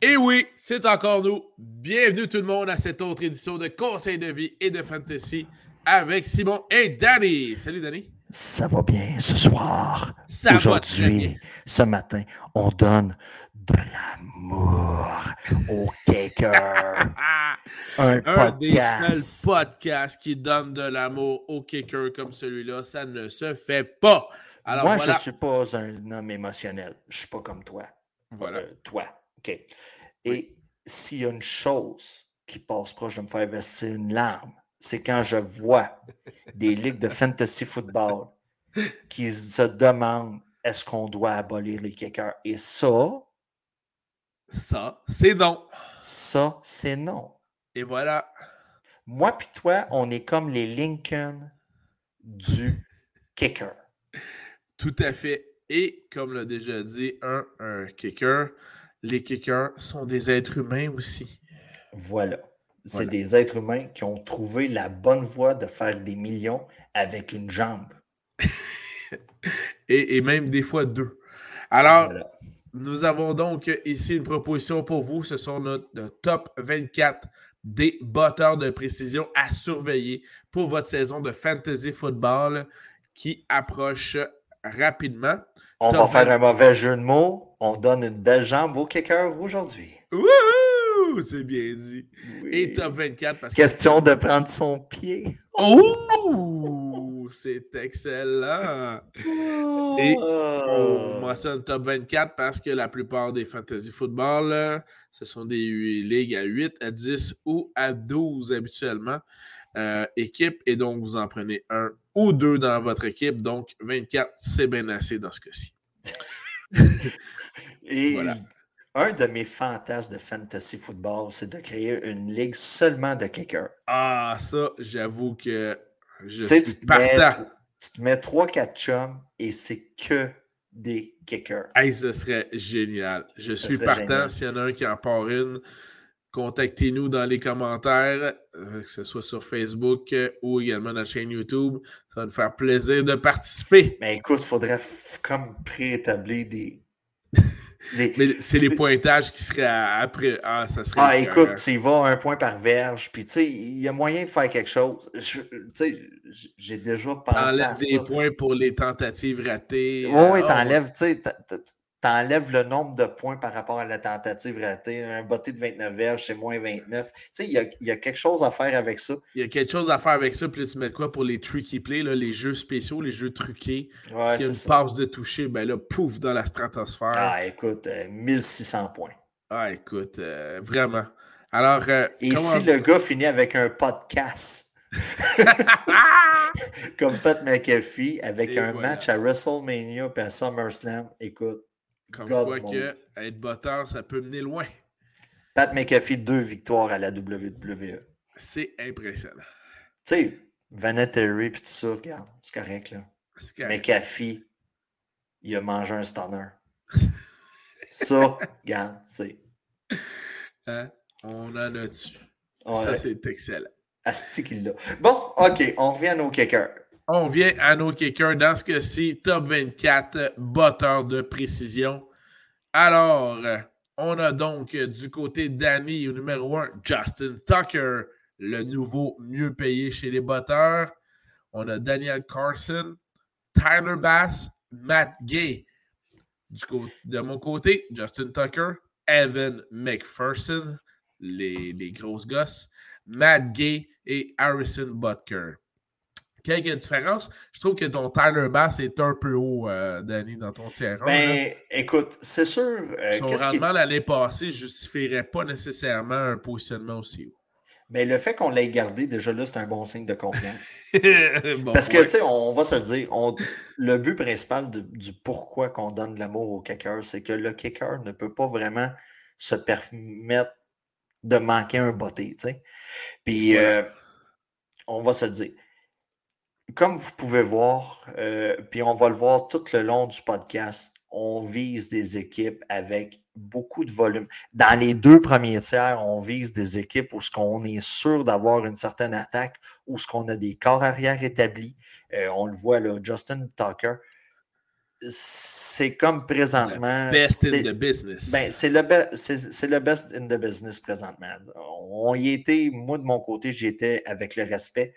Et oui, c'est encore nous. Bienvenue tout le monde à cette autre édition de Conseil de vie et de fantasy avec Simon et Danny. Salut Danny. Ça va bien ce soir. Ça va très bien. Aujourd'hui, ce matin, on donne de l'amour au kicker. Ah, Un un des podcast. podcasts qui donne de l'amour au kicker comme celui-là, ça ne se fait pas. Alors Moi, voilà. je ne suis pas un homme émotionnel. Je ne suis pas comme toi. Voilà. Euh, toi. OK. Et s'il y a une chose qui passe proche de me faire verser une larme, c'est quand je vois des ligues de fantasy football qui se demandent est-ce qu'on doit abolir les kickers? Et ça, Ça, c'est non. ça, c'est non. Et voilà. Moi puis toi, on est comme les Lincoln du kicker. Tout à fait. Et comme l'a déjà dit un, un kicker, les kickers sont des êtres humains aussi. Voilà. C'est Voilà. des êtres humains qui ont trouvé la bonne voie de faire des millions avec une jambe. Et, et même des fois deux. Alors, Voilà. nous avons donc ici une proposition pour vous. Ce sont notre, notre top 24 des batteurs de précision à surveiller pour votre saison de fantasy football qui approche rapidement. On Top va faire 20. un mauvais jeu de mots. On donne une belle jambe au kicker aujourd'hui. Wouhou! C'est bien dit. Et top 24 parce que Question de prendre son pied. Oh! C'est excellent! Et Oh. On mentionne top 24 parce que la plupart des fantasy football, là, ce sont des ligues à 8, à 10 ou à 12 habituellement. euh, équipe, et donc vous en prenez un ou deux dans votre équipe. Donc 24, c'est bien assez dans ce cas-ci. Et Voilà. un de mes fantasmes de fantasy football, c'est de créer une ligue seulement de kickers. Ah, ça, j'avoue que je tu suis mets, partant. tu te mets 3-4 chums et c'est que des kickers. Hey, ce serait génial. Je suis partant. S'il y en a un qui en part une, contactez-nous dans les commentaires, euh, que ce soit sur Facebook euh, ou également la chaîne YouTube. Ça va nous faire plaisir de participer. Mais écoute, il faudrait comme préétablir des. des- Mais c'est les pointages qui seraient à- après. Ah, ça serait. Ah, écoute, tu y vas un point par verge, puis tu sais, il y a moyen de faire quelque chose. Tu sais, j'ai déjà pensé à Enlève des ça. points pour les tentatives ratées. Oui, Euh, oui, ah, t'enlèves, tu sais, t'enlèves le nombre de points par rapport à la tentative ratée. Un botté de 29 verges, c'est moins 29. Tu sais, il y a, y a quelque chose à faire avec ça. Il y a quelque chose à faire avec ça. Puis là, tu mets quoi pour les tricky plays, là, les jeux spéciaux, les jeux truqués. Ouais, S'il y a une ça. passe de toucher, ben là, pouf, dans la stratosphère. Ah, écoute, euh, 1600 points. Ah, écoute, euh, vraiment. Alors, euh, Et si le gars finit avec un podcast, comme Pat McAfee, avec Et un voilà. match à WrestleMania puis à SummerSlam, écoute, Comme God quoi que être botteur, ça peut mener loin. Pat McAfee, deux victoires à la WWE. C'est impressionnant. Tu sais, Vanetary puis tout ça, regarde, c'est correct, là. Correct. McAfee, il a mangé un stunner. ça, regarde, c'est. Hein? On en a dessus. Ouais, Ça, c'est excellent. asti qu'il l'a. Bon, OK, on revient à nos kickers. On vient à nos kickers. Dans ce cas-ci, top 24, botteur de précision. Alors, on a donc du côté d'Annie, au numéro 1, Justin Tucker, le nouveau mieux payé chez les botteurs. On a Daniel Carson, Tyler Bass, Matt Gay. Du cô- de mon côté, Justin Tucker, Evan McPherson, les, les grosses gosses, Matt Gay et Harrison Butker. Quelques différences. Je trouve que ton Tyler Bass est un peu haut, euh, Danny, dans ton tiers. Ben, écoute, c'est sûr. euh, Son rendement l'année passée ne justifierait pas nécessairement un positionnement aussi haut. Mais le fait qu'on l'ait gardé, déjà là, c'est un bon signe de confiance. Bon Parce que, tu sais, on va se le dire, on- le but principal de- du pourquoi qu'on donne de l'amour au kicker, c'est que le kicker ne peut pas vraiment se permettre de manquer un botté, tu sais. Puis, euh, on va se le dire. Comme vous pouvez voir, euh, puis on va le voir tout le long du podcast, on vise des équipes avec beaucoup de volume. Dans les deux premiers tiers, on vise des équipes où ce qu'on est sûr d'avoir une certaine attaque, où ce qu'on a des corps arrière établis. Euh, on le voit là, Justin Tucker. c'est comme présentement. best in the business. Ben, c'est le, le, best in the business présentement. On y était, moi de mon côté, j'y étais avec le respect.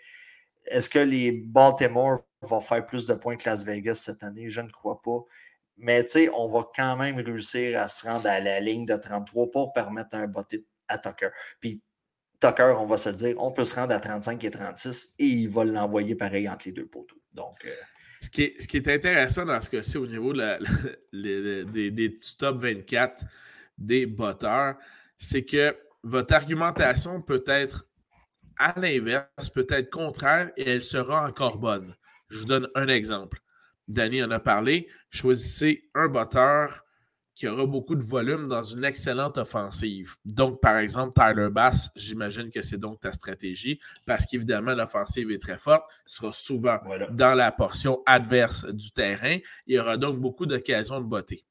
Est-ce que les Baltimore vont faire plus de points que Las Vegas cette année? Je ne crois pas. Mais tu sais, on va quand même réussir à se rendre à la ligne de 33 pour permettre un botté à Tucker. Puis Tucker, on va se dire, on peut se rendre à 35 et 36 et il va l'envoyer pareil entre les deux poteaux. Donc. Euh, ce qui, est, intéressant dans ce cas-ci au niveau des, top 24 des botteurs, c'est que votre argumentation peut être à l'inverse, peut être contraire et elle sera encore bonne. Je vous donne un exemple. Danny en a parlé. Choisissez un botteur qui aura beaucoup de volume dans une excellente offensive. Donc, par exemple, Tyler Bass, j'imagine que c'est donc ta stratégie, parce qu'évidemment, l'offensive est très forte, sera souvent dans la portion adverse du terrain. Il y aura donc beaucoup d'occasions de botter.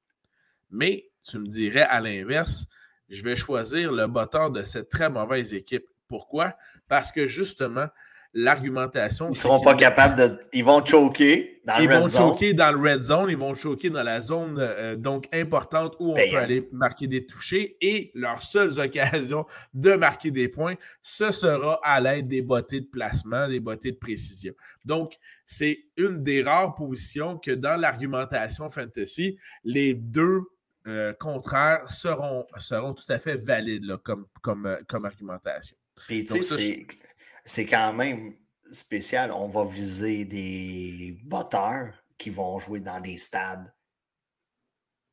Mais, tu me dirais à l'inverse, je vais choisir le botteur de cette très mauvaise équipe. Pourquoi? Parce que justement, l'argumentation. Ils ne seront pas capables de. Ils vont choquer dans le red zone. Ils vont choquer dans le red zone. Ils vont choquer dans la zone euh, donc importante où on peut aller marquer des touchés. Et leurs seules occasions de marquer des points, ce sera à l'aide des bottées de placement, des bottées de précision. Donc, c'est une des rares positions que dans l'argumentation fantasy, les deux euh, contraires seront, seront tout à fait valides comme, comme, euh, comme argumentation. Puis, tu sais, c'est quand même spécial. On va viser des botteurs qui vont jouer dans des stades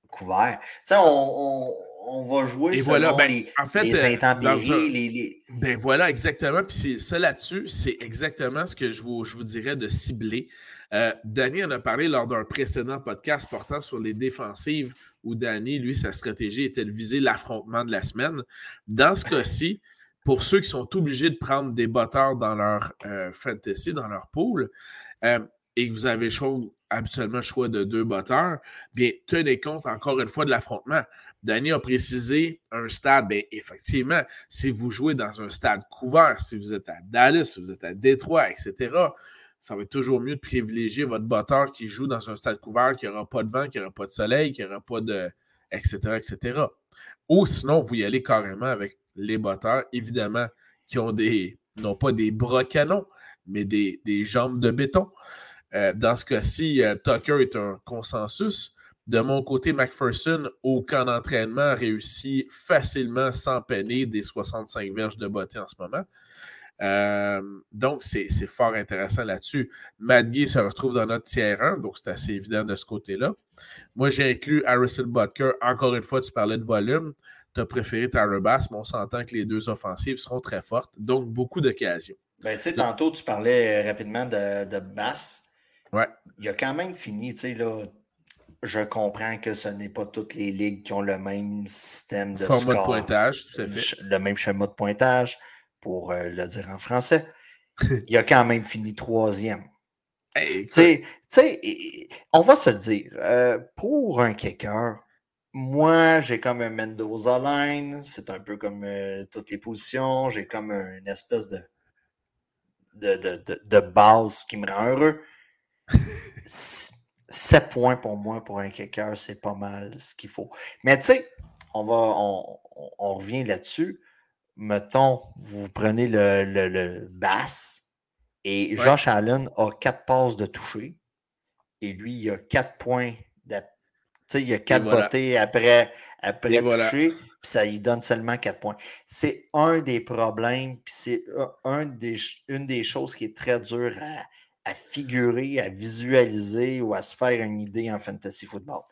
couverts. Tu sais, on, on, va jouer sur voilà, ben, les, en fait, les euh, intempéries. Ben voilà, exactement. Puis c'est ça là-dessus, c'est exactement ce que je vous, je vous dirais de cibler. Euh, Danny en a parlé lors d'un précédent podcast portant sur les défensives où Danny, lui, sa stratégie était de viser l'affrontement de la semaine. Dans ce cas-ci, pour ceux qui sont obligés de prendre des botteurs dans leur euh, fantasy, dans leur pool, euh, et que vous avez habituellement le choix de deux botteurs, bien, tenez compte encore une fois de l'affrontement. Danny a précisé un stade, bien, effectivement, si vous jouez dans un stade couvert, si vous êtes à Dallas, si vous êtes à Détroit, etc., ça va être toujours mieux de privilégier votre botteur qui joue dans un stade couvert, qui n'aura pas de vent, qui n'aura pas de soleil, qui n'aura pas de. etc., etc. Ou sinon, vous y allez carrément avec les botteurs, évidemment, qui ont des, non pas des bras canons, mais des, jambes de béton. Euh, dans ce cas-ci, euh, Tucker est un consensus. De mon côté, McPherson, au camp d'entraînement, réussit facilement sans peiner des 65 verges de beauté en ce moment. Euh, donc, c'est fort intéressant là-dessus. Madgay se retrouve dans notre tiers 1, donc c'est assez évident de ce côté-là. Moi, j'ai inclus Harrison Butker. Encore une fois, tu parlais de volume tu as préféré Tyler Bass, mais on s'entend que les deux offensives seront très fortes, donc beaucoup d'occasions. Ben, tu sais, tantôt, tu parlais euh, rapidement de, de Bass. Ouais. Il a quand même fini, tu sais, là, je comprends que ce n'est pas toutes les ligues qui ont le même système de Format de pointage, tout à fait. Le même schéma de pointage, pour euh, le dire en français. il a quand même fini troisième. sais, on va se le dire, euh, pour un kicker, moi, j'ai comme un Mendoza line. C'est un peu comme euh, toutes les positions. J'ai comme une espèce de de, base qui me rend heureux. 7 points pour moi pour un kicker, c'est pas mal ce qu'il faut. Mais tu sais, on va on, revient là-dessus. Mettons, vous prenez le, le, bass et Josh Allen a 4 passes de toucher et lui, il a 4 points sais, il y a quatre voilà. après, après toucher, puis ça lui donne seulement quatre points. C'est un des problèmes, puis c'est un des, une des choses qui est très dure à, figurer, à visualiser ou à se faire une idée en fantasy football.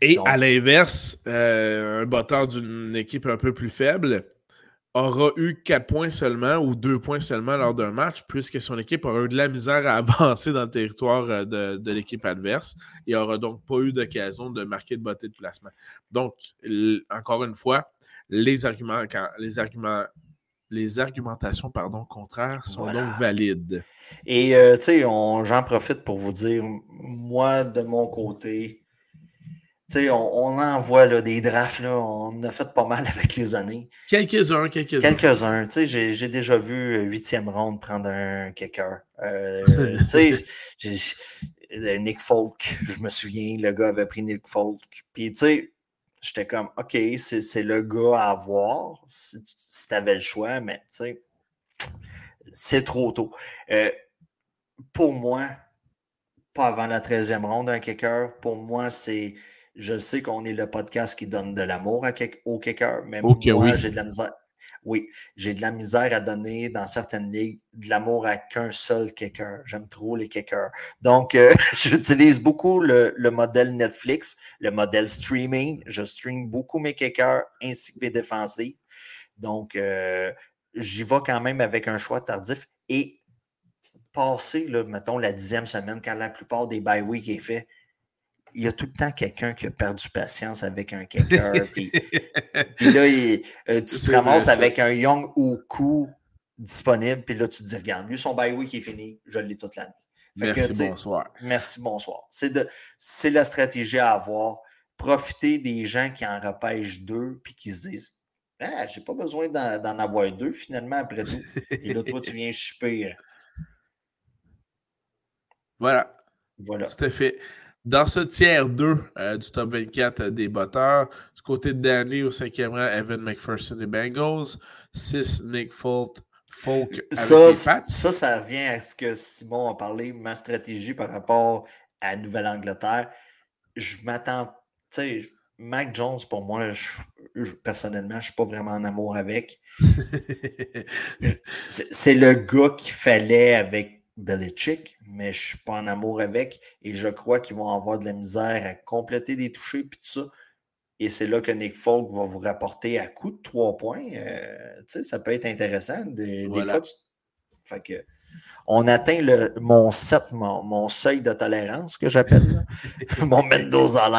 Et à l'inverse, euh, un batteur d'une équipe un peu plus faible, aura eu 4 points seulement ou 2 points seulement lors d'un match, puisque son équipe aura eu de la misère à avancer dans le territoire euh, de, l'équipe adverse et aura donc pas eu d'occasion de marquer de beauté de placement. Donc, encore une fois, les arguments, les arguments, les argumentations pardon, contraires sont donc valides. Et euh, tu sais, j'en profite pour vous dire, moi, de mon côté, on, en voit là, des drafts, là, on a fait pas mal avec les années. Quelques-uns, quelques-uns. Quelques-uns. J'ai déjà vu euh, huitième ronde prendre un kicker. Euh, Nick Folk, je me souviens, le gars avait pris Nick Folk. Puis, tu sais, j'étais comme, OK, c'est le gars à avoir si, tu avais le choix, mais tu sais, c'est trop tôt. Euh, pour moi, pas avant la 13e ronde, un kicker, pour moi, c'est. Je sais qu'on est le podcast qui donne de l'amour au kicker, mais moi, j'ai de la misère. Oui, j'ai de la misère à donner dans certaines ligues de l'amour à qu'un seul kicker. J'aime trop les kickers. Donc, euh, j'utilise beaucoup le, modèle Netflix, le modèle streaming. Je stream beaucoup mes kickers ainsi que mes défensifs. Donc, euh, j'y vais quand même avec un choix tardif. Et passer, là, mettons, la dixième semaine, quand la plupart des bye week est fait, il y a tout le temps quelqu'un qui a perdu patience avec un kicker. puis, là, euh, tu te ramasses avec un Young Oku disponible, puis là, tu te dis, regarde, lui, son bye week est fini, je l'ai toute l'année. Merci, bonsoir. Merci, bonsoir. C'est la stratégie à avoir. Profiter des gens qui en repêchent deux, puis qui se disent, ah, j'ai pas besoin d'en avoir deux, finalement, après tout. Et là, toi, tu viens chipper. Voilà. Voilà. Tout à fait. Dans ce tiers 2 euh, du top 24 des batteurs, du côté de Danny au cinquième rang, Evan McPherson des Bengals, 6 Nick Folk, Folk ça, ça, ça revient à ce que Simon a parlé, ma stratégie par rapport à Nouvelle-Angleterre. Je m'attends, tu sais, Mac Jones, pour moi, personnellement, je ne suis pas vraiment en amour avec. C'est le gars qu'il fallait avec Belichick, mais je ne suis pas en amour avec et je crois qu'ils vont avoir de la misère à compléter des touchés puis tout ça. Et c'est là que Nick Folk va vous rapporter à coup de trois points. Euh, ça peut être intéressant. Des, fois, que, on atteint le, mon, set, mon, seuil de tolérance que j'appelle, mon Mendoza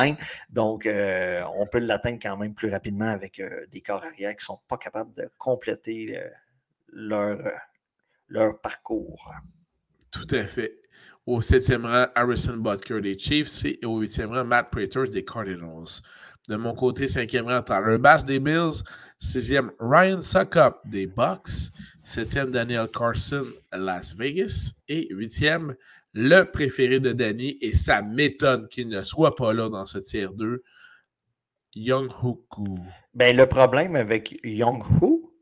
Donc, euh, on peut l'atteindre quand même plus rapidement avec euh, des corps arrière qui ne sont pas capables de compléter leur, leur parcours. Tout à fait. Au septième rang, Harrison Butker des Chiefs et au huitième rang, Matt Prater des Cardinals. De mon côté, cinquième rang, Tyler Bass des Bills. Sixième, Ryan Suckup des Bucks. Septième, Daniel Carson, Las Vegas. Et huitième, le préféré de Danny, et ça m'étonne qu'il ne soit pas là dans ce tiers 2, Young Hoku. Ben, le problème avec Young Ho,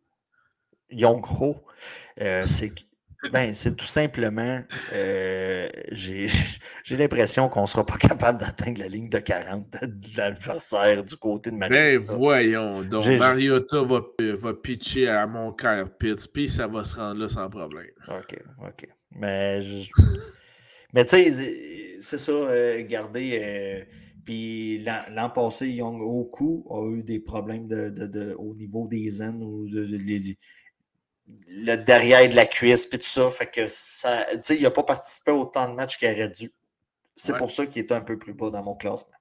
Young Ho, euh, c'est que ben, c'est tout simplement, euh, j'ai l'impression qu'on ne sera pas capable d'atteindre la ligne de 40 de l'adversaire du côté de Mariota. Ben, voyons donc. Mariota va, va pitcher à mon cœur Pitts, puis ça va se rendre là sans problème. OK, OK. Mais, Mais tu sais, c'est ça, euh, regardez. Euh, puis l'an passé, Young Oku a eu des problèmes de, de, au niveau des aines ou de, le derrière de la cuisse, puis tout ça. Fait que ça, tu sais, il n'a pas participé autant de matchs qu'il aurait dû. C'est pour ça qu'il est un peu plus bas dans mon classement.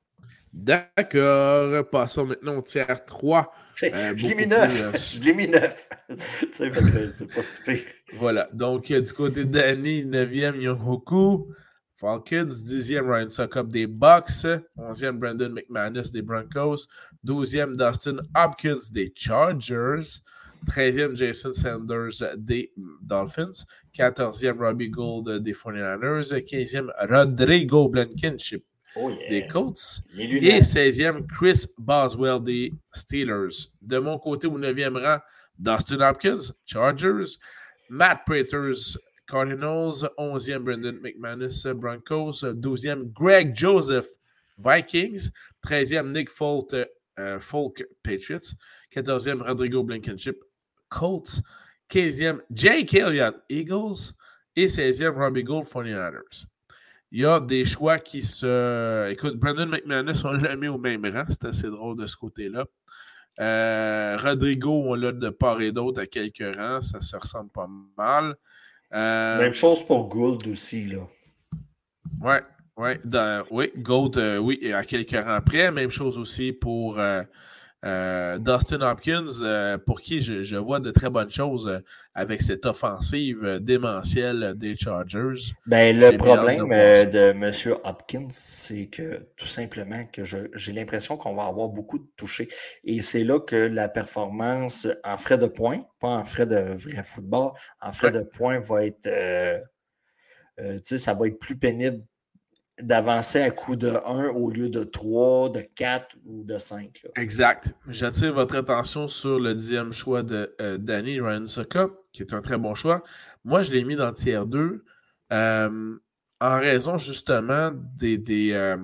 D'accord. Passons maintenant au tiers 3. Euh, je l'ai mis 9. Euh, je l'ai mis 9. c'est pas stupide. Voilà. Donc, du côté de Danny, 9e, Young Falcons, 10e, Ryan Suckup des Bucks. 11e, Brandon McManus des Broncos. 12e, Dustin Hopkins des Chargers. 13e, Jason Sanders des Dolphins. 14e, Robbie Gould des 49ers. 15e, Rodrigo Blankenship oh, des Colts. Et 16e, Chris Boswell des Steelers. De mon côté, au 9e rang, Dustin Hopkins, Chargers. Matt Praters, Cardinals. 11e, Brendan McManus, Broncos. 12e, Greg Joseph, Vikings. 13e, Nick Folk, euh, Folk Patriots. 14e, Rodrigo Blankenship, Colts. 15e, Jake Elliott, Eagles. Et 16e, Robbie Gould, 49ers. Il y a des choix qui se. Écoute, Brandon McManus, on l'a mis au même rang. C'est assez drôle de ce côté-là. Euh, Rodrigo, on l'a de part et d'autre à quelques rangs. Ça se ressemble pas mal. Euh, même chose pour Gould aussi, là. Ouais, ouais. oui, Gould, euh, oui, à quelques rangs près. Même chose aussi pour euh, Dustin Hopkins, euh, pour qui je, vois de très bonnes choses euh, avec cette offensive démentielle des Chargers. Ben, le problème de, M. Hopkins, c'est que tout simplement que j'ai l'impression qu'on va avoir beaucoup de touchés. Et c'est là que la performance en frais de points, pas en frais de vrai football, en frais de points va être. ça va être plus pénible d'avancer à coup de 1 au lieu de 3, de 4 ou de 5. Exact. J'attire votre attention sur le dixième choix de euh, Danny Ryan Soka, qui est un très bon choix. Moi, je l'ai mis dans tiers 2 euh, en raison justement des, des, euh,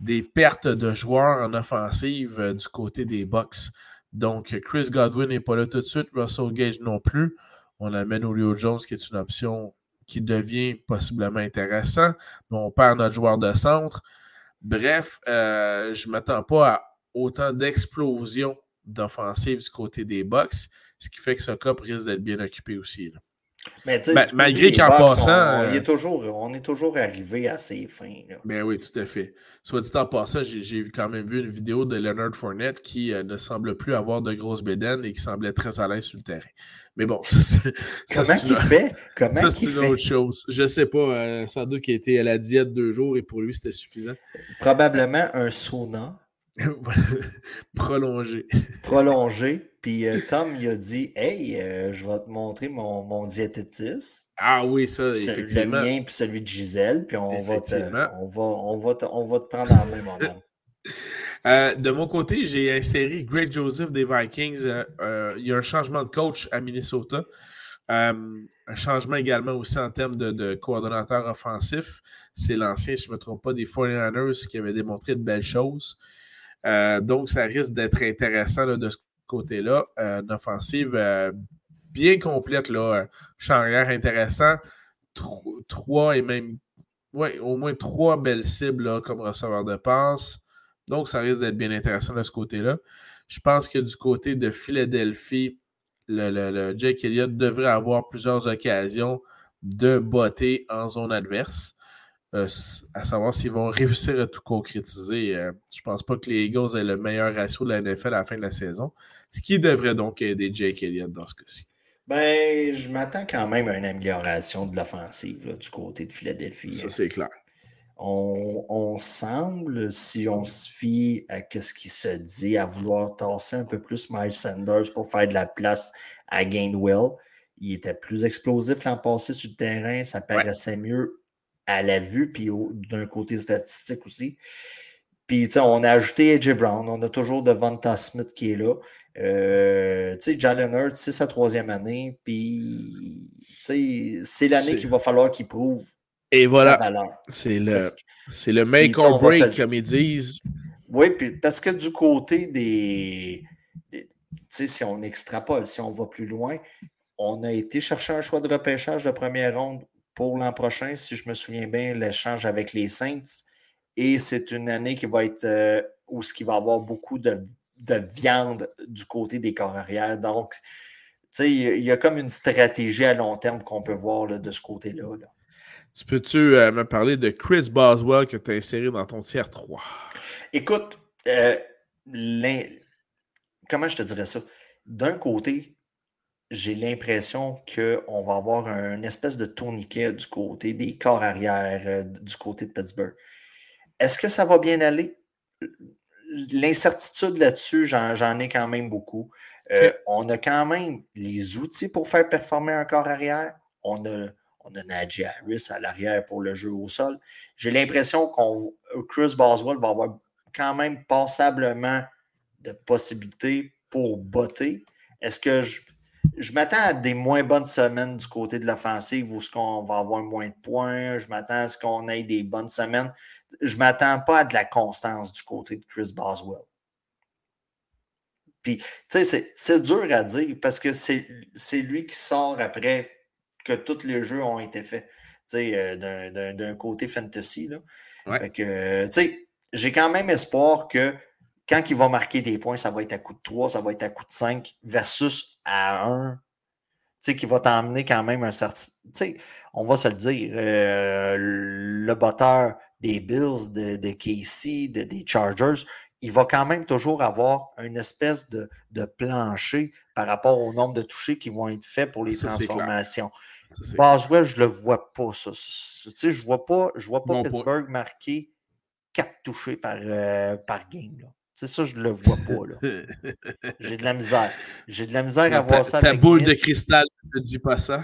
des, pertes de joueurs en offensive du côté des Bucks. Donc, Chris Godwin n'est pas là tout de suite, Russell Gage non plus. On amène Julio Jones, qui est une option qui devient possiblement intéressant. on perd notre joueur de centre. Bref, euh, je ne m'attends pas à autant d'explosions d'offensive du côté des Bucks, ce qui fait que ce cap risque d'être bien occupé aussi. Mais ben, malgré qu'en passant. On, est toujours, on est toujours arrivé à ses fins. Ben oui, tout à fait. Soit dit en passant, j'ai quand même vu une vidéo de Leonard Fournette qui euh, ne semble plus avoir de grosses bédaines et qui semblait très à l'aise sur le terrain. Mais bon, ça, Comment il fait? Comment ça, c'est une autre chose. Je ne sais pas. Euh, sans doute qu'il était à la diète deux jours et pour lui, c'était suffisant. Probablement un sauna. Prolongé. Prolongé. Puis euh, Tom, il a dit Hey, euh, je vais te montrer mon, mon diététiste. Ah oui, ça, effectivement. Le mien puis celui de Gisèle. Puis on va, te, on, va, on, va te, on va te prendre en main, mon homme. Euh, de mon côté, j'ai inséré Greg Joseph des Vikings. il y a un changement de coach à Minnesota. un changement également aussi en termes de, de coordonnateur offensif. C'est l'ancien, si je ne me trompe pas, des 49ers qui avait démontré de belles choses. donc, ça risque d'être intéressant de ce côté-là. Euh, une offensive euh, bien complète, là. Charrière intéressant. trois et même. Ouais, au moins trois belles cibles comme receveur de passe. Donc, ça risque d'être bien intéressant de ce côté-là. Je pense que du côté de Philadelphie, le, Jake Elliott devrait avoir plusieurs occasions de botter en zone adverse. Euh, à savoir s'ils vont réussir à tout concrétiser. je ne pense pas que les Eagles aient le meilleur ratio de la NFL à la fin de la saison ce qui devrait donc aider Jake Elliott dans ce cas-ci. Ben, je m'attends quand même à une amélioration de l'offensive du côté de Philadelphie. Ça, c'est clair. On, semble, si on se fie à ce qui se dit, à vouloir tasser un peu plus Miles Sanders pour faire de la place à Gainwell. Il était plus explosif l'an passé sur le terrain, ça paraissait mieux à la vue, puis d'un côté statistique aussi. Puis, on a ajouté AJ Brown, on a toujours Devonta Smith qui est là. Euh, tu sais, Jalen Hurts, c'est sa troisième année, puis c'est l'année qu'il va falloir qu'il prouve Et voilà, c'est le, c'est le make or break, comme ils disent. Oui, puis parce que du côté des, tu sais, si on extrapole, si on va plus loin, on a été chercher un choix de repêchage de première ronde pour l'an prochain, si je me souviens bien, l'échange avec les Saints. Et c'est une année qui va être euh, où ce qui va avoir beaucoup de de viande du côté des corps arrière. Donc, il y a comme une stratégie à long terme qu'on peut voir de ce côté-là. Tu peux-tu euh, me parler de Chris Boswell que tu as inséré dans ton tiers 3? Écoute, euh, comment je te dirais ça? D'un côté, j'ai l'impression qu'on va avoir un espèce de tourniquet du côté des corps arrière, euh, du côté de Pittsburgh. Est-ce que ça va bien aller? l'incertitude là-dessus, j'en ai quand même beaucoup. On a quand même les outils pour faire performer un corps arrière. On a, on a Najee Harris à l'arrière pour le jeu au sol. J'ai l'impression qu'on Chris Boswell va avoir quand même passablement de possibilités pour botter. Est-ce que je, je m'attends à des moins bonnes semaines du côté de l'offensive où ce qu'on va avoir moins de points? Je m'attends à ce qu'on ait des bonnes semaines. Je ne m'attends pas à de la constance du côté de Chris Boswell. Puis, tu sais, c'est dur à dire parce que c'est lui qui sort après que tous les jeux ont été faits, tu sais, euh, d'un côté fantasy. Là. Fait que, tu sais, j'ai quand même espoir que quand il va marquer des points, ça va être à coup de 3, ça va être à coup de 5 versus à 1, tu sais, qui va t'emmener quand même un certain. Tu sais, on va se le dire, euh, le batteur des Bills, de, de Casey, des Chargers, il va quand même toujours avoir une espèce de, plancher par rapport au nombre de touchés qui vont être faits pour les transformations. Boswell, je ne le vois pas, ça. Tu sais, je ne vois pas, je vois pas Pittsburgh marquer 4 touchés par, euh, par game. Là. Ça, je ne le vois pas. Là. J'ai de la misère. J'ai de la misère à voir ça. Ta avec boule de cristal ne te dit pas ça?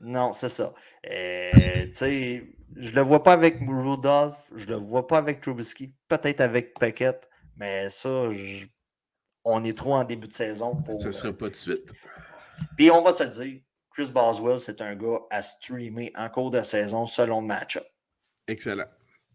Non, c'est ça. Euh, Je ne le vois pas avec Rudolph, je ne le vois pas avec Trubisky, peut-être avec Paquette, mais ça, on est trop en début de saison pour. Ce ne sera pas de suite. Puis on va se le dire, Chris Boswell, c'est un gars à streamer en cours de saison selon le match-up. Excellent.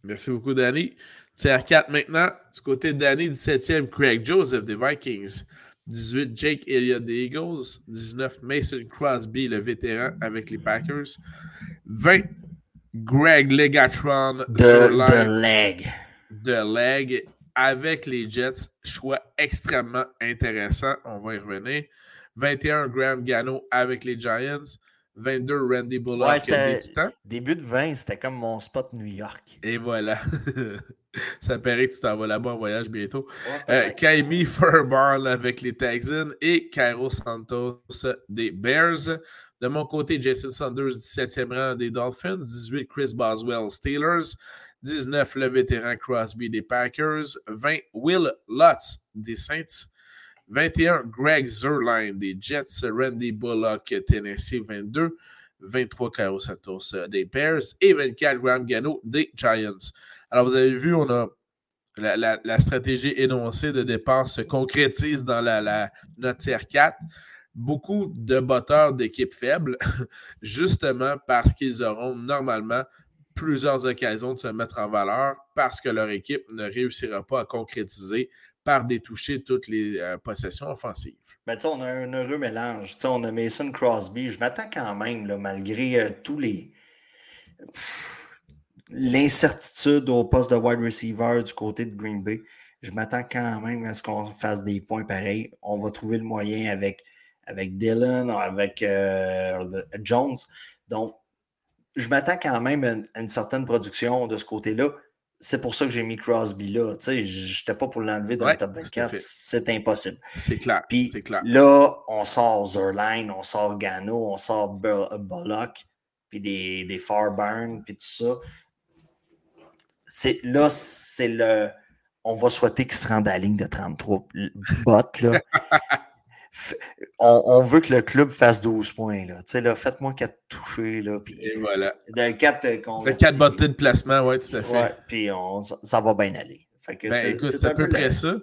Merci beaucoup, Danny. Tier 4 maintenant. Du côté de Danny, 17e, Craig Joseph des Vikings. 18, Jake Elliott des Eagles. 19, Mason Crosby, le vétéran avec les Packers. 20, Greg Legatron de, Leg. De Leg avec les Jets. Choix extrêmement intéressant. On va y revenir. 21, Graham Gano avec les Giants. 22, Randy Bullock des Titans. Début de 20, c'était comme mon spot New York. Et voilà. Ça paraît que tu t'en vas là-bas en voyage bientôt. Euh, Kaimi avec les Texans et Cairo Santos des Bears. De mon côté, Jason Sanders, 17e rang des Dolphins. 18, Chris Boswell, Steelers. 19, le vétéran Crosby des Packers. 20, Will Lutz des Saints. 21, Greg Zerline des Jets. Randy Bullock, Tennessee, 22. 23, Cairo Santos des Bears. Et 24, Graham Gano des Giants. Alors, vous avez vu, on a la, stratégie énoncée de départ se concrétise dans la, la notre tier 4 beaucoup de batteurs d'équipes faibles, justement parce qu'ils auront normalement plusieurs occasions de se mettre en valeur parce que leur équipe ne réussira pas à concrétiser par toutes les euh, possessions offensives. Ben, on a un heureux mélange. on a Mason Crosby. Je m'attends quand même, là, malgré euh, tous les. L'incertitude au poste de wide receiver du côté de Green Bay, je m'attends quand même à ce qu'on fasse des points pareils. On va trouver le moyen avec avec Dylan, avec euh, Jones. Donc, je m'attends quand même à une, certaine production de ce côté-là. C'est pour ça que j'ai mis Crosby là. Tu sais, je n'étais pas pour l'enlever dans le top 24. C'est impossible. C'est clair. Puis clair. là, on sort Zerline, on sort Gano, on sort Bullock, puis des, des Farburn, puis tout ça. Là, c'est le. On va souhaiter qu'il se rende à la ligne de 33 bottes. Là. on, veut que le club fasse 12 points. Là. Là, faites-moi 4 touchés. Là, puis, Et voilà. De 4 4 bottées de placement, oui, tout à fait. Ouais, puis ça va bien aller. ben, écoute, c'est à peu près ça.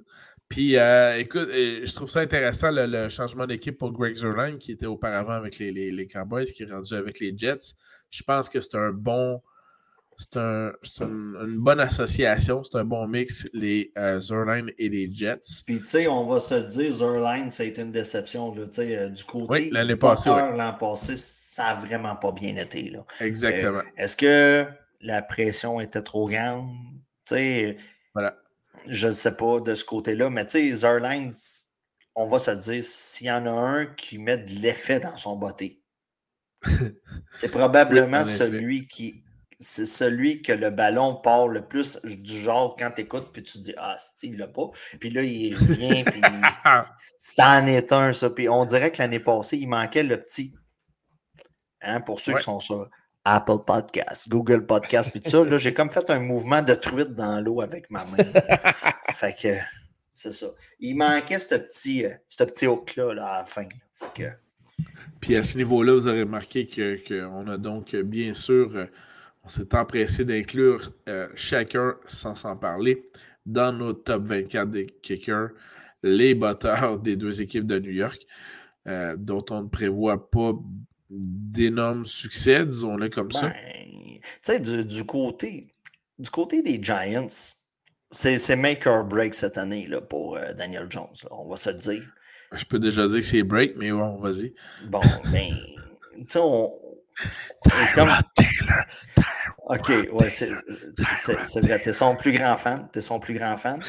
Puis, euh, écoute, je trouve ça intéressant le, changement d'équipe pour Greg Zerline, qui était auparavant avec les, les, les Cowboys, qui est rendu avec les Jets. Je pense que c'est un bon c'est un, une bonne association, c'est un bon mix, les euh, Zerline et les Jets. Puis, tu sais, on va se le dire, Zerline, ça a été une déception. Là, euh, du côté oui, l'année passée, l'an passé, ça n'a vraiment pas bien été. Là. Exactement. Euh, est-ce que la pression était trop grande? Tu sais, voilà. je ne sais pas de ce côté-là, mais tu sais, Zerline, on va se le dire, s'il y en a un qui met de l'effet dans son botté, c'est probablement celui qui c'est celui que le ballon part le plus du genre quand tu écoutes, puis tu dis Ah, c'est il l'a pas. Puis là, il revient, puis ça en est un, ça. Puis on dirait que l'année passée, il manquait le petit. Hein, pour ceux qui sont sur Apple Podcast, Google Podcast, puis tout ça, là, j'ai comme fait un mouvement de truite dans l'eau avec ma main. fait que c'est ça. Il manquait ce petit, euh, ce petit hook-là là, à la fin. Fait que... Puis à ce niveau-là, vous aurez remarqué qu'on a donc bien sûr euh, on s'est empressé d'inclure euh, chacun, sans s'en parler, dans nos top 24 des kickers, les batteurs des deux équipes de New York, euh, dont on ne prévoit pas d'énormes succès, disons-le comme ça. Ben, tu sais, du, côté, du côté des Giants, c'est make or break cette année là, pour euh, Daniel Jones, on va se le dire. Je peux déjà dire que c'est break, mais bon, vas-y. Bon, ben, tu sais, on, Taylor. OK, ouais, c'est vrai. Tu es son plus grand fan. Tu es son plus grand fan.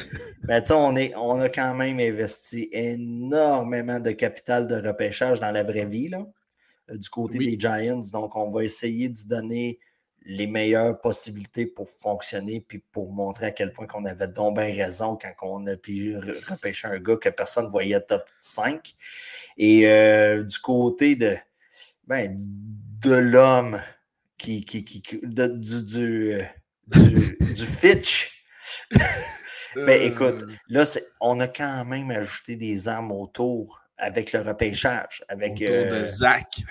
Mais tu sais, on, on a quand même investi énormément de capital de repêchage dans la vraie vie, là, du côté des Giants. Donc, on va essayer de donner les meilleures possibilités pour fonctionner puis pour montrer à quel point qu'on avait donc bien raison quand on a pu repêcher un gars que personne ne voyait top 5. Et euh, du côté de, ben, de l'homme qui, qui, qui du, du, euh, du, du, Fitch. ben écoute, euh. là, on a quand même ajouté des armes autour avec le repêchage. Avec, autour de euh, Zach.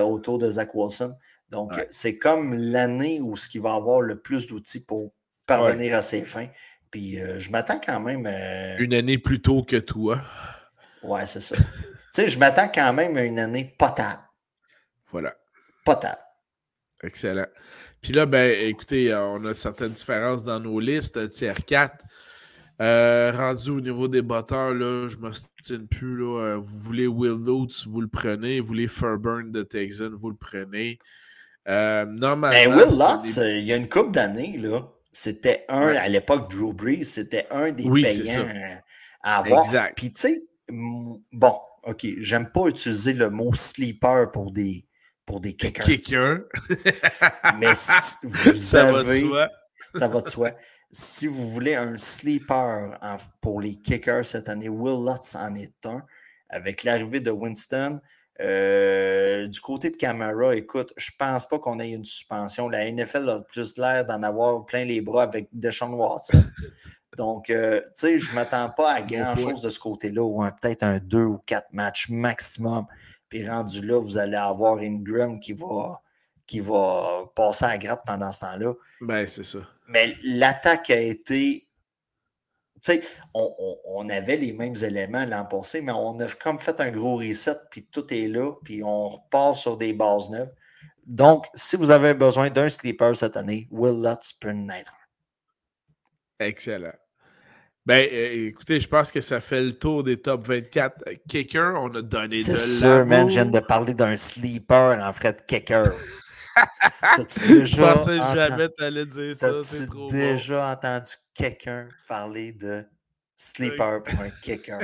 autour de Zach Wilson. Donc, c'est comme l'année où ce qui va avoir le plus d'outils pour parvenir à ses fins. Puis euh, je m'attends quand même. Euh, une année plus tôt que toi. Ouais, c'est ça. tu sais, je m'attends quand même à une année potable. Voilà. Potable. Excellent. Puis là, ben, écoutez, on a certaines différences dans nos listes. Tiers 4. Euh, rendu au niveau des batteurs, là, je ne m'ostine plus. Là. vous voulez Will Lutz, vous le prenez. Vous voulez Fairburn de Texan, vous le prenez. normalement. Ben, Will Lutz, il y a une couple d'années, là. C'était un, à l'époque, Drew Brees, c'était un des payants à avoir. Puis, tu sais, bon, OK, j'aime pas utiliser le mot sleeper pour des, pour des kickers. Kicker. mais vous ça avez. Va de soi. ça va de soi. Si vous voulez un sleeper pour les kickers cette année, Will Lutz en est un. Avec l'arrivée de Winston, euh, du côté de Camara, écoute, je pense pas qu'on ait une suspension. La NFL a plus l'air d'en avoir plein les bras avec Deshaun Watson. Donc, euh, tu sais, je ne m'attends pas à grand-chose de ce côté-là, ou peut-être un deux ou quatre matchs maximum. Puis rendu là, vous allez avoir Ingram qui va, qui va passer à grappe pendant ce temps-là. Ben, c'est ça. Mais l'attaque a été tu sais, on, avait les mêmes éléments l'an passé, mais on a comme fait un gros reset, puis tout est là, puis on repart sur des bases neuves. Donc, si vous avez besoin d'un sleeper cette année, Will Lutz peut en être Excellent. Ben, euh, écoutez, je pense que ça fait le tour des top 24 kickers. On a donné de C'est sûr, man, je viens de parler d'un sleeper en fait de kicker. je pensais jamais t'allais dire ça. T'as-tu déjà entendu quelqu'un parler de sleeper pour un kicker?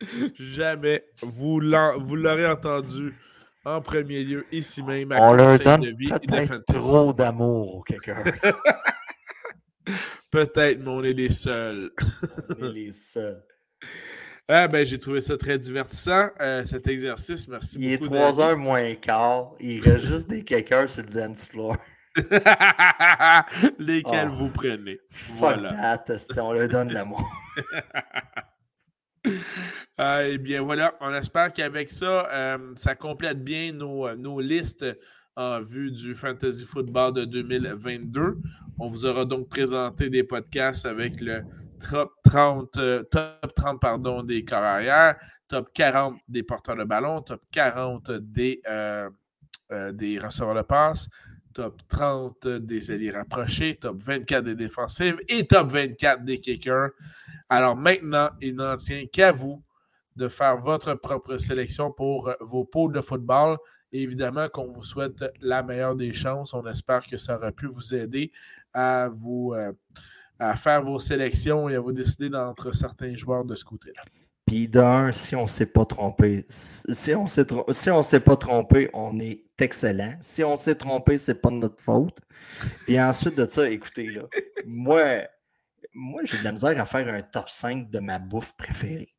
jamais. Vous l'aurez entendu en premier lieu ici même. On leur donne peut-être trop d'amour au kicker. peut-être, mais on est les seuls. on est les seuls. Ah, ben, j'ai trouvé ça très divertissant, euh, cet exercice. Merci il beaucoup. Il est 3 heures moins quart. Il reste juste des kickers sur le dance floor. Lesquels ah. vous prenez? Fuck that, on leur donne l'amour. ah, eh bien, voilà. On espère qu'avec ça, euh, ça complète bien nos, nos listes en vue du Fantasy Football de 2022. On vous aura donc présenté des podcasts avec le top 30, euh, top 30 pardon, des carrières, top 40 des porteurs de ballon, top 40 des, euh, euh, des receveurs de passe, top 30 des alliés rapprochés, top 24 des défensives et top 24 des kickers. Alors maintenant, il n'en tient qu'à vous de faire votre propre sélection pour vos pôles de football. Évidemment qu'on vous souhaite la meilleure des chances. On espère que ça aura pu vous aider à vous à faire vos sélections et à vous décider d'entre certains joueurs de ce côté-là. Puis d'un, si on ne s'est pas trompé, si on s'est si s'est pas trompé, on est excellent. Si on s'est trompé, c'est pas de notre faute. Puis ensuite de ça, écoutez, là, moi, moi j'ai de la misère à faire un top 5 de ma bouffe préférée.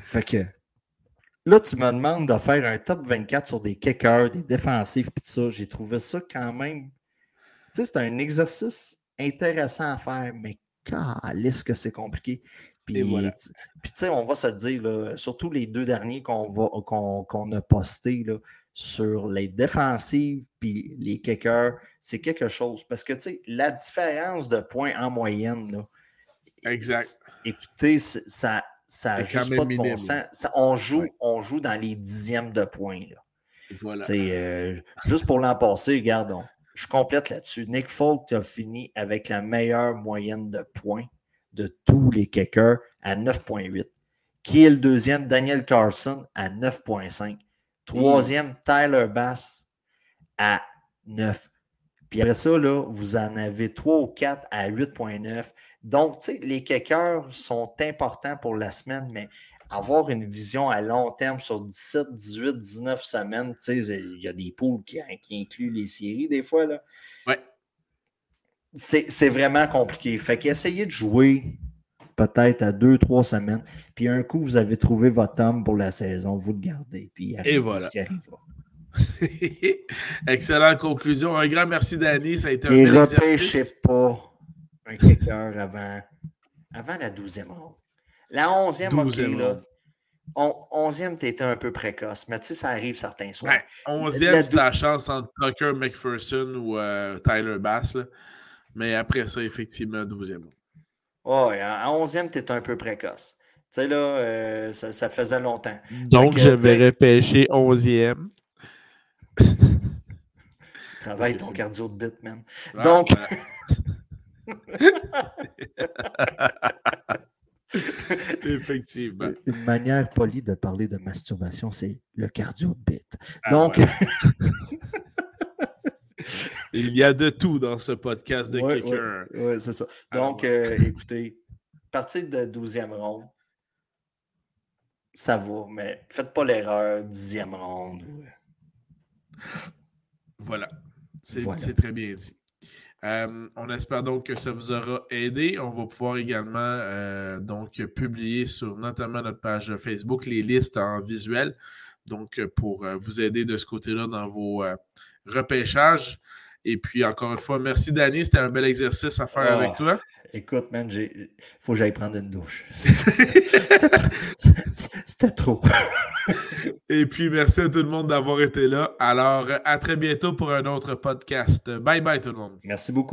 Fait que là, tu me demandes de faire un top 24 sur des kickers, des défensifs, puis tout ça. J'ai trouvé ça quand même. Tu sais, c'est un exercice intéressant à faire, mais est-ce que c'est compliqué. Puis, tu sais, on va se dire, surtout les deux derniers qu'on a postés sur les défensives puis les kickers, c'est quelque chose. Parce que, tu sais, la différence de points en moyenne, là, exact. Écoutez, ça ça juste pas de bon sens. on, joue, on joue dans les dixièmes de points. Voilà. Euh, juste pour l'an passé, regardons je complète là-dessus. Nick Folk a fini avec la meilleure moyenne de points de tous les kickers à 9,8. Qui est le deuxième? Daniel Carson à 9,5. Troisième, Tyler Bass à 9. Puis après ça, là, vous en avez 3 ou 4 à 8,9. Donc, tu sais, les kickers sont importants pour la semaine, mais avoir une vision à long terme sur 17, 18, 19 semaines, tu sais, il y a des poules qui, incluent les séries des fois. Là. Ouais. C'est vraiment compliqué. Fait qu'essayez de jouer peut-être à deux, trois semaines. Puis un coup, vous avez trouvé votre homme pour la saison, vous le gardez. Puis Et voilà. Excellente conclusion. Un grand merci, Danny. Ça a été un Et repêchez pas un kicker avant, avant la douzième ronde. La onzième, OK, là. onzième, tu étais un peu précoce, mais tu sais, ça arrive certains soirs. Ouais, onzième, c'est la chance entre Tucker McPherson ou euh, Tyler Bass. Là. Mais après ça, effectivement, douzième. Oh, à onzième, tu étais un peu précoce. Tu sais, là, euh, ça, ça, faisait longtemps. Donc, je vais repêcher onzième. Travaille ton cardio de bit, man. Ah, Donc. Effectivement. Une manière polie de parler de masturbation, c'est le cardio de bit. Ah, Donc. Il y a de tout dans ce podcast de quelqu'un. Oui, c'est ça. Ah, Donc, euh, écoutez, partir de 12e ronde, ça va, mais faites pas l'erreur, 10e ronde. Voilà. C'est très bien dit. Euh, on espère donc que ça vous aura aidé. On va pouvoir également euh, donc publier sur notamment notre page Facebook les listes en visuel. Donc, pour euh, vous aider de ce côté-là dans vos repêchages. Et puis, encore une fois, merci Danny. C'était un bel exercice à faire avec oh, toi. Écoute, man, il faut que j'aille prendre une douche. C'était trop. Et puis, merci à tout le monde d'avoir été là. Alors, à très bientôt pour un autre podcast. Bye bye tout le monde. Merci beaucoup.